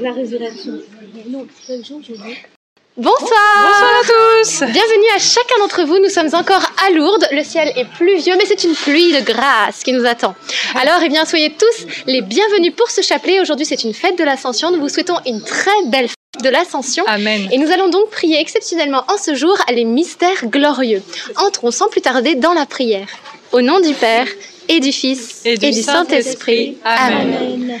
la résurrection. Bonsoir Bonsoir à tous Bienvenue à chacun d'entre vous, nous sommes encore à Lourdes, le ciel est pluvieux mais c'est une pluie de grâce qui nous attend. Alors eh bien soyez tous les bienvenus pour ce chapelet, aujourd'hui c'est une fête de l'Ascension, nous vous souhaitons une très belle fête de l'Ascension. Amen. Et nous allons donc prier exceptionnellement en ce jour les mystères glorieux. Entrons sans plus tarder dans la prière. Au nom du Père et du Fils Et du Saint-Esprit. Amen.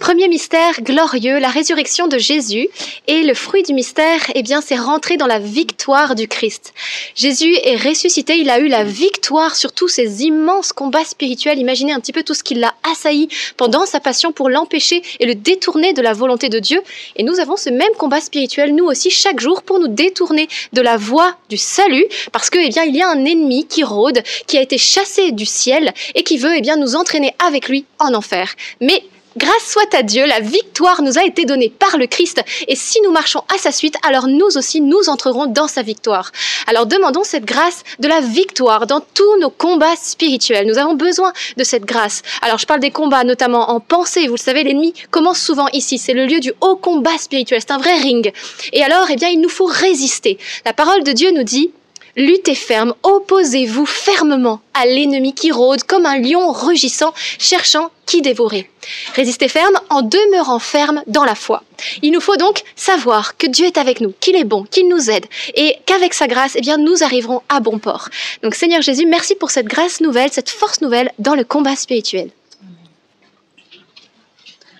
Premier mystère glorieux, la résurrection de Jésus. Et le fruit du mystère, eh bien, c'est rentrer dans la victoire du Christ. Jésus est ressuscité, il a eu la victoire sur tous ces immenses combats spirituels. Imaginez un petit peu tout ce qui l'a assailli pendant sa passion pour l'empêcher et le détourner de la volonté de Dieu. Et nous avons ce même combat spirituel, nous aussi, chaque jour, pour nous détourner de la voie du salut, parce que, eh bien, il y a un ennemi qui rôde, qui a été chassé du ciel et qui veut, eh bien, nous entraîner avec lui en enfer. Mais Grâce soit à Dieu, la victoire nous a été donnée par le Christ. Et si nous marchons à sa suite, alors nous aussi, nous entrerons dans sa victoire. Alors demandons cette grâce de la victoire dans tous nos combats spirituels. Nous avons besoin de cette grâce. Alors je parle des combats notamment en pensée. Vous le savez, l'ennemi commence souvent ici. C'est le lieu du haut combat spirituel. C'est un vrai ring. Et alors, eh bien, il nous faut résister. La parole de Dieu nous dit, Luttez ferme, opposez-vous fermement à l'ennemi qui rôde comme un lion rugissant, cherchant qui dévorer. Résistez ferme en demeurant ferme dans la foi. Il nous faut donc savoir que Dieu est avec nous, qu'il est bon, qu'il nous aide et qu'avec sa grâce, eh bien, nous arriverons à bon port. Donc Seigneur Jésus, merci pour cette grâce nouvelle, cette force nouvelle dans le combat spirituel.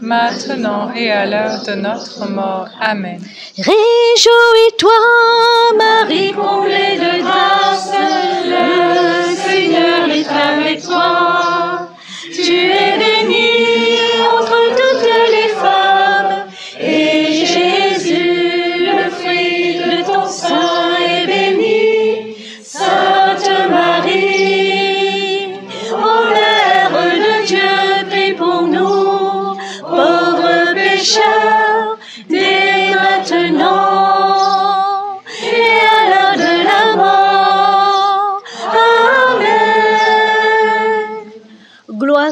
maintenant et à l'heure de notre mort. Amen. Réjouis-toi, Marie, comblée de grâce, le Seigneur est avec toi. Tu es bénie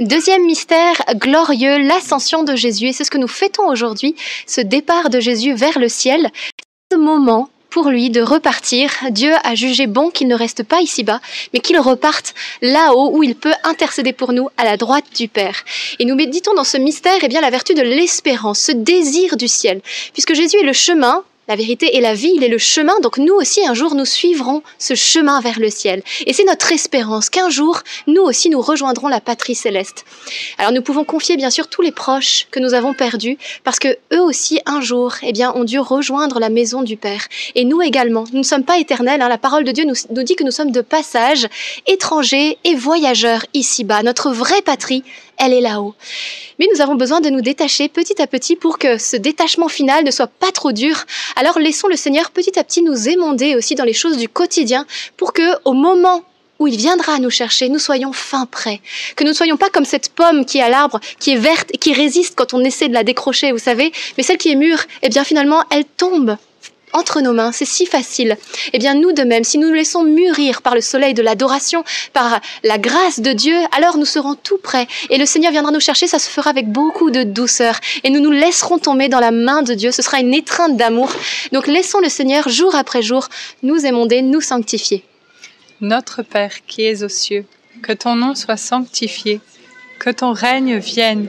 Deuxième mystère glorieux, l'ascension de Jésus. Et c'est ce que nous fêtons aujourd'hui, ce départ de Jésus vers le ciel. Ce moment pour lui de repartir. Dieu a jugé bon qu'il ne reste pas ici-bas, mais qu'il reparte là-haut où il peut intercéder pour nous à la droite du Père. Et nous méditons dans ce mystère eh bien, la vertu de l'espérance, ce désir du ciel, puisque Jésus est le chemin, la vérité et la vie, il est le chemin, donc nous aussi un jour nous suivrons ce chemin vers le ciel. Et c'est notre espérance qu'un jour nous aussi nous rejoindrons la patrie céleste. Alors nous pouvons confier bien sûr tous les proches que nous avons perdus, parce que eux aussi un jour eh bien, ont dû rejoindre la maison du Père. Et nous également, nous ne sommes pas éternels, hein. la parole de Dieu nous, nous dit que nous sommes de passage, étrangers et voyageurs ici-bas. Notre vraie patrie, elle est là-haut. Mais nous avons besoin de nous détacher petit à petit pour que ce détachement final ne soit pas trop dur. Alors laissons le Seigneur petit à petit nous émonder aussi dans les choses du quotidien pour que au moment où il viendra nous chercher, nous soyons fin prêts. Que nous ne soyons pas comme cette pomme qui est à l'arbre, qui est verte et qui résiste quand on essaie de la décrocher, vous savez, mais celle qui est mûre, eh bien finalement, elle tombe entre nos mains, c'est si facile. Eh bien, nous de même, si nous nous laissons mûrir par le soleil de l'adoration, par la grâce de Dieu, alors nous serons tout prêts. Et le Seigneur viendra nous chercher, ça se fera avec beaucoup de douceur. Et nous nous laisserons tomber dans la main de Dieu. Ce sera une étreinte d'amour. Donc laissons le Seigneur, jour après jour, nous émonder, nous sanctifier. Notre Père qui es aux cieux, que ton nom soit sanctifié, que ton règne vienne,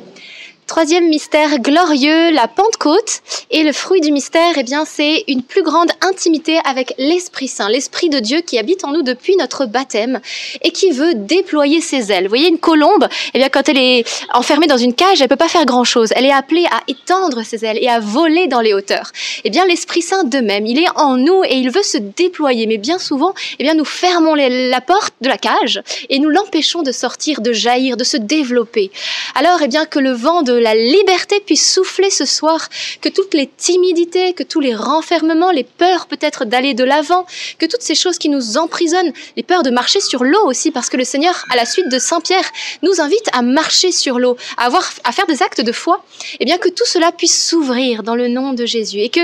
Troisième mystère glorieux, la Pentecôte. Et le fruit du mystère, eh bien, c'est une plus grande intimité avec l'Esprit Saint, l'Esprit de Dieu qui habite en nous depuis notre baptême et qui veut déployer ses ailes. Vous voyez, une colombe, eh bien, quand elle est enfermée dans une cage, elle peut pas faire grand chose. Elle est appelée à étendre ses ailes et à voler dans les hauteurs. Eh bien, l'Esprit Saint de même, il est en nous et il veut se déployer. Mais bien souvent, eh bien, nous fermons la porte de la cage et nous l'empêchons de sortir, de jaillir, de se développer. Alors, eh bien, que le vent de la liberté puisse souffler ce soir, que toutes les timidités, que tous les renfermements, les peurs peut-être d'aller de l'avant, que toutes ces choses qui nous emprisonnent, les peurs de marcher sur l'eau aussi, parce que le Seigneur, à la suite de Saint Pierre, nous invite à marcher sur l'eau, à à faire des actes de foi, eh bien, que tout cela puisse s'ouvrir dans le nom de Jésus et que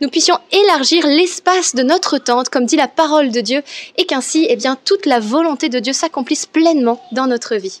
nous puissions élargir l'espace de notre tente, comme dit la parole de Dieu, et qu'ainsi, eh bien, toute la volonté de Dieu s'accomplisse pleinement dans notre vie.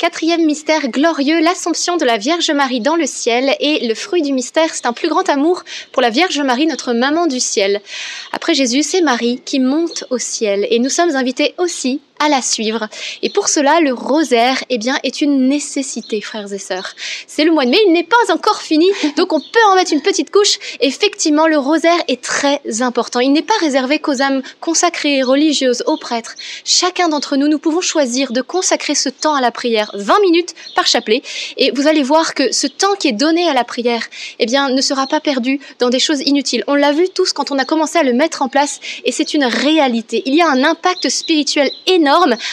Quatrième mystère glorieux, l'Assomption de la Vierge Marie dans le ciel. Et le fruit du mystère, c'est un plus grand amour pour la Vierge Marie, notre maman du ciel. Après Jésus, c'est Marie qui monte au ciel. Et nous sommes invités aussi à la suivre. Et pour cela, le rosaire, eh bien, est une nécessité, frères et sœurs. C'est le mois de mai, il n'est pas encore fini, donc on peut en mettre une petite couche. Effectivement, le rosaire est très important. Il n'est pas réservé qu'aux âmes consacrées, religieuses, aux prêtres. Chacun d'entre nous, nous pouvons choisir de consacrer ce temps à la prière, 20 minutes par chapelet. Et vous allez voir que ce temps qui est donné à la prière, eh bien, ne sera pas perdu dans des choses inutiles. On l'a vu tous quand on a commencé à le mettre en place, et c'est une réalité. Il y a un impact spirituel énorme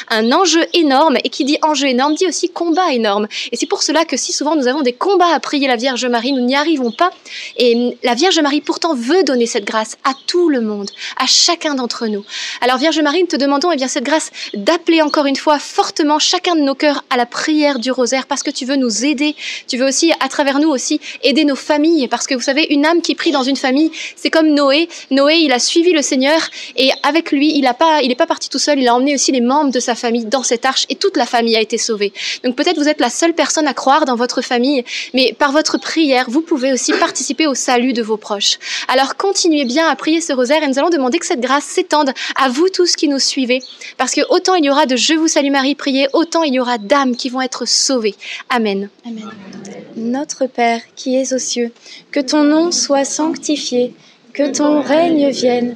un enjeu énorme, et qui dit enjeu énorme dit aussi combat énorme. Et c'est pour cela que si souvent nous avons des combats à prier la Vierge Marie, nous n'y arrivons pas. Et la Vierge Marie pourtant veut donner cette grâce à tout le monde, à chacun d'entre nous. Alors Vierge Marie, nous te demandons eh bien cette grâce d'appeler encore une fois fortement chacun de nos cœurs à la prière du rosaire, parce que tu veux nous aider. Tu veux aussi, à travers nous aussi, aider nos familles, parce que vous savez, une âme qui prie dans une famille, c'est comme Noé. Noé, il a suivi le Seigneur, et avec lui, il n'est pas, pas parti tout seul, il a emmené aussi les membres de sa famille dans cette arche et toute la famille a été sauvée. Donc peut-être vous êtes la seule personne à croire dans votre famille, mais par votre prière, vous pouvez aussi participer au salut de vos proches. Alors continuez bien à prier ce rosaire et nous allons demander que cette grâce s'étende à vous tous qui nous suivez, parce que autant il y aura de Je vous salue Marie priez, autant il y aura d'âmes qui vont être sauvées. Amen. Amen. Notre Père qui es aux cieux, que ton nom soit sanctifié, que ton règne vienne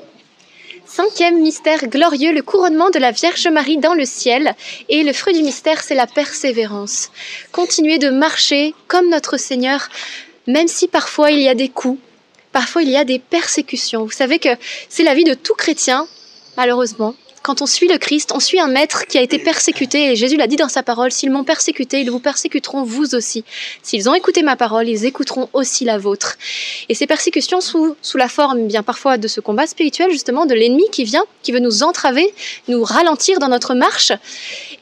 Cinquième mystère glorieux, le couronnement de la Vierge Marie dans le ciel. Et le fruit du mystère, c'est la persévérance. Continuer de marcher comme notre Seigneur, même si parfois il y a des coups, parfois il y a des persécutions. Vous savez que c'est la vie de tout chrétien, malheureusement. Quand on suit le Christ, on suit un maître qui a été persécuté, et Jésus l'a dit dans sa parole, s'ils m'ont persécuté, ils vous persécuteront vous aussi. S'ils ont écouté ma parole, ils écouteront aussi la vôtre. Et ces persécutions sous, sous la forme, bien parfois de ce combat spirituel, justement, de l'ennemi qui vient, qui veut nous entraver, nous ralentir dans notre marche.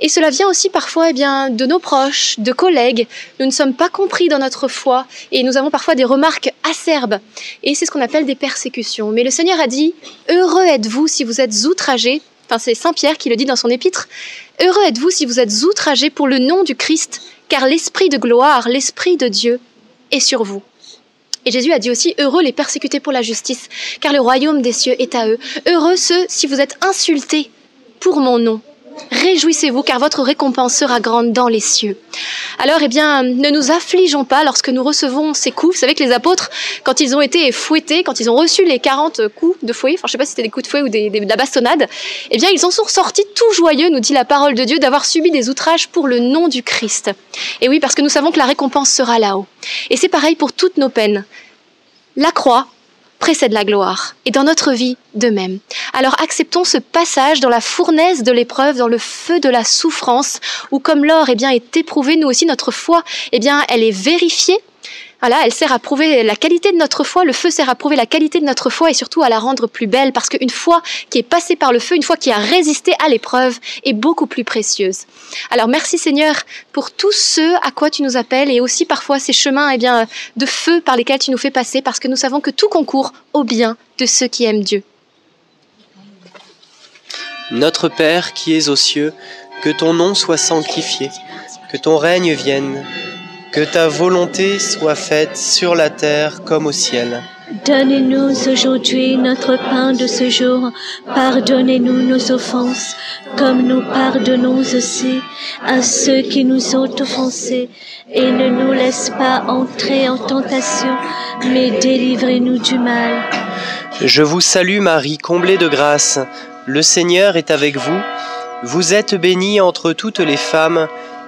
Et cela vient aussi parfois, eh bien, de nos proches, de collègues. Nous ne sommes pas compris dans notre foi, et nous avons parfois des remarques acerbes. Et c'est ce qu'on appelle des persécutions. Mais le Seigneur a dit, heureux êtes-vous si vous êtes outragés Enfin, c'est Saint Pierre qui le dit dans son épître. Heureux êtes-vous si vous êtes outragés pour le nom du Christ, car l'Esprit de gloire, l'Esprit de Dieu est sur vous. Et Jésus a dit aussi, heureux les persécutés pour la justice, car le royaume des cieux est à eux. Heureux ceux si vous êtes insultés pour mon nom. Réjouissez-vous car votre récompense sera grande dans les cieux. Alors, eh bien, ne nous affligeons pas lorsque nous recevons ces coups. Vous savez que les apôtres, quand ils ont été fouettés, quand ils ont reçu les 40 coups de fouet, enfin, je sais pas si c'était des coups de fouet ou des, de la bastonnade, eh bien, ils en sont sortis tout joyeux, nous dit la parole de Dieu, d'avoir subi des outrages pour le nom du Christ. Et oui, parce que nous savons que la récompense sera là-haut. Et c'est pareil pour toutes nos peines. La croix, précède la gloire, et dans notre vie de même. Alors acceptons ce passage dans la fournaise de l'épreuve, dans le feu de la souffrance, où comme l'or eh bien, est éprouvé, nous aussi notre foi, eh bien, elle est vérifiée. Voilà, elle sert à prouver la qualité de notre foi, le feu sert à prouver la qualité de notre foi et surtout à la rendre plus belle, parce qu'une foi qui est passée par le feu, une foi qui a résisté à l'épreuve, est beaucoup plus précieuse. Alors merci Seigneur pour tous ceux à quoi tu nous appelles et aussi parfois ces chemins eh bien, de feu par lesquels tu nous fais passer, parce que nous savons que tout concourt au bien de ceux qui aiment Dieu. Notre Père qui es aux cieux, que ton nom soit sanctifié, que ton règne vienne, que ta volonté soit faite sur la terre comme au ciel. Donne-nous aujourd'hui notre pain de ce jour. Pardonnez-nous nos offenses, comme nous pardonnons aussi à ceux qui nous ont offensés. Et ne nous laisse pas entrer en tentation, mais délivrez-nous du mal. Je vous salue Marie, comblée de grâce. Le Seigneur est avec vous. Vous êtes bénie entre toutes les femmes,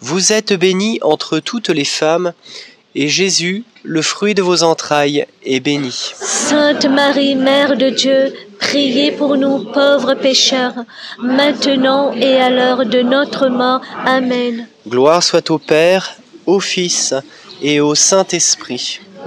Vous êtes bénie entre toutes les femmes, et Jésus, le fruit de vos entrailles, est béni. Sainte Marie, Mère de Dieu, priez pour nous pauvres pécheurs, maintenant et à l'heure de notre mort. Amen. Gloire soit au Père, au Fils et au Saint-Esprit.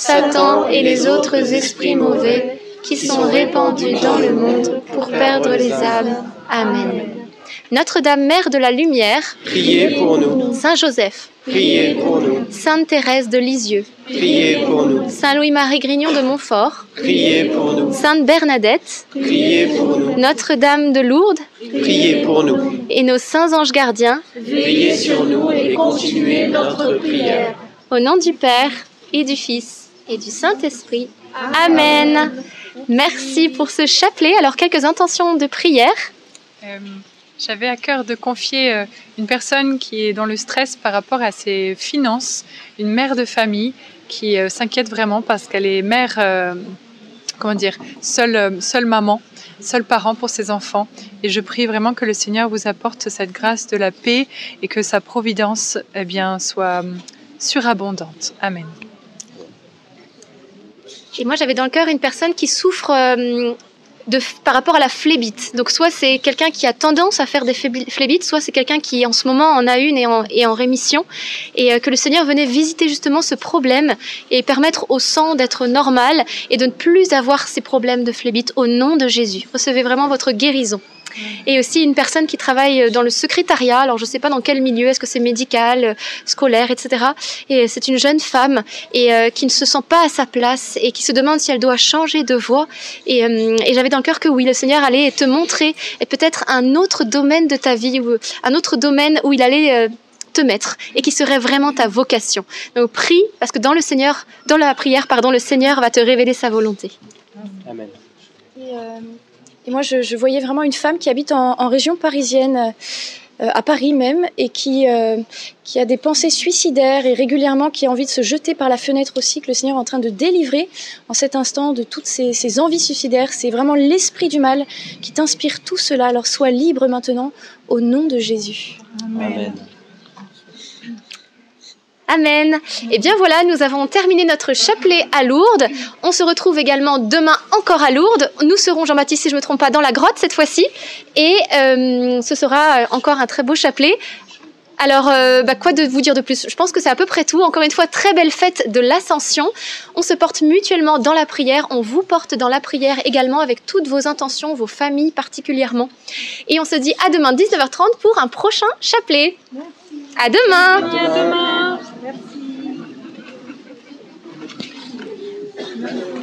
Satan et les autres esprits mauvais qui sont répandus dans le monde pour perdre les âmes. Amen. Notre-Dame Mère de la Lumière, priez pour nous. Saint Joseph, Priez pour nous. Sainte Thérèse de Lisieux, Priez pour nous. Saint Louis-Marie Grignon de Montfort, Priez pour nous. Sainte Bernadette, Priez pour nous. Notre-Dame de Lourdes Priez pour nous. et nos saints anges gardiens, Veillez sur nous et continuez notre prière. au nom du Père et du Fils et du Saint-Esprit. Amen. Merci pour ce chapelet. Alors, quelques intentions de prière. Euh, J'avais à cœur de confier euh, une personne qui est dans le stress par rapport à ses finances, une mère de famille qui euh, s'inquiète vraiment parce qu'elle est mère, comment dire, seule, seule maman, seul parent pour ses enfants. Et je prie vraiment que le Seigneur vous apporte cette grâce de la paix et que sa providence eh bien, soit surabondante. Amen. Et moi, j'avais dans le cœur une personne qui souffre euh, par rapport à la phlébite. Donc, soit c'est quelqu'un qui a tendance à faire des phlébi- phlébites, soit c'est quelqu'un qui, en ce moment, en a une et en, en rémission. Et euh, que le Seigneur venait visiter justement ce problème et permettre au sang d'être normal et de ne plus avoir ces problèmes de phlébite au nom de Jésus. Recevez vraiment votre guérison. Et aussi une personne qui travaille dans le secrétariat, alors je ne sais pas dans quel milieu, est-ce que c'est médical, scolaire, etc. Et c'est une jeune femme et euh, qui ne se sent pas à sa place et qui se demande si elle doit changer de voie. Et, euh, et j'avais dans le cœur que oui, le Seigneur allait te montrer et peut-être un autre domaine de ta vie, ou un autre domaine où il allait euh, te mettre et qui serait vraiment ta vocation. Donc prie parce que dans le Seigneur, dans la prière, pardon, le Seigneur va te révéler sa volonté. Amen. Et, euh, et moi, je, je voyais vraiment une femme qui habite en, en région parisienne, euh, à Paris même, et qui, euh, qui a des pensées suicidaires et régulièrement qui a envie de se jeter par la fenêtre aussi, que le Seigneur est en train de délivrer en cet instant de toutes ces, ces envies suicidaires. C'est vraiment l'esprit du mal qui t'inspire tout cela. Alors sois libre maintenant au nom de Jésus. Amen. Amen. Et bien voilà, nous avons terminé notre chapelet à Lourdes. On se retrouve également demain encore à Lourdes. Nous serons, Jean-Baptiste, si je ne me trompe pas, dans la grotte cette fois-ci. Et euh, ce sera encore un très beau chapelet. Alors, euh, bah, quoi de vous dire de plus? Je pense que c'est à peu près tout. Encore une fois, très belle fête de l'Ascension. On se porte mutuellement dans la prière. On vous porte dans la prière également avec toutes vos intentions, vos familles particulièrement. Et on se dit à demain 19h30 pour un prochain chapelet. À demain. À demain. Thank you.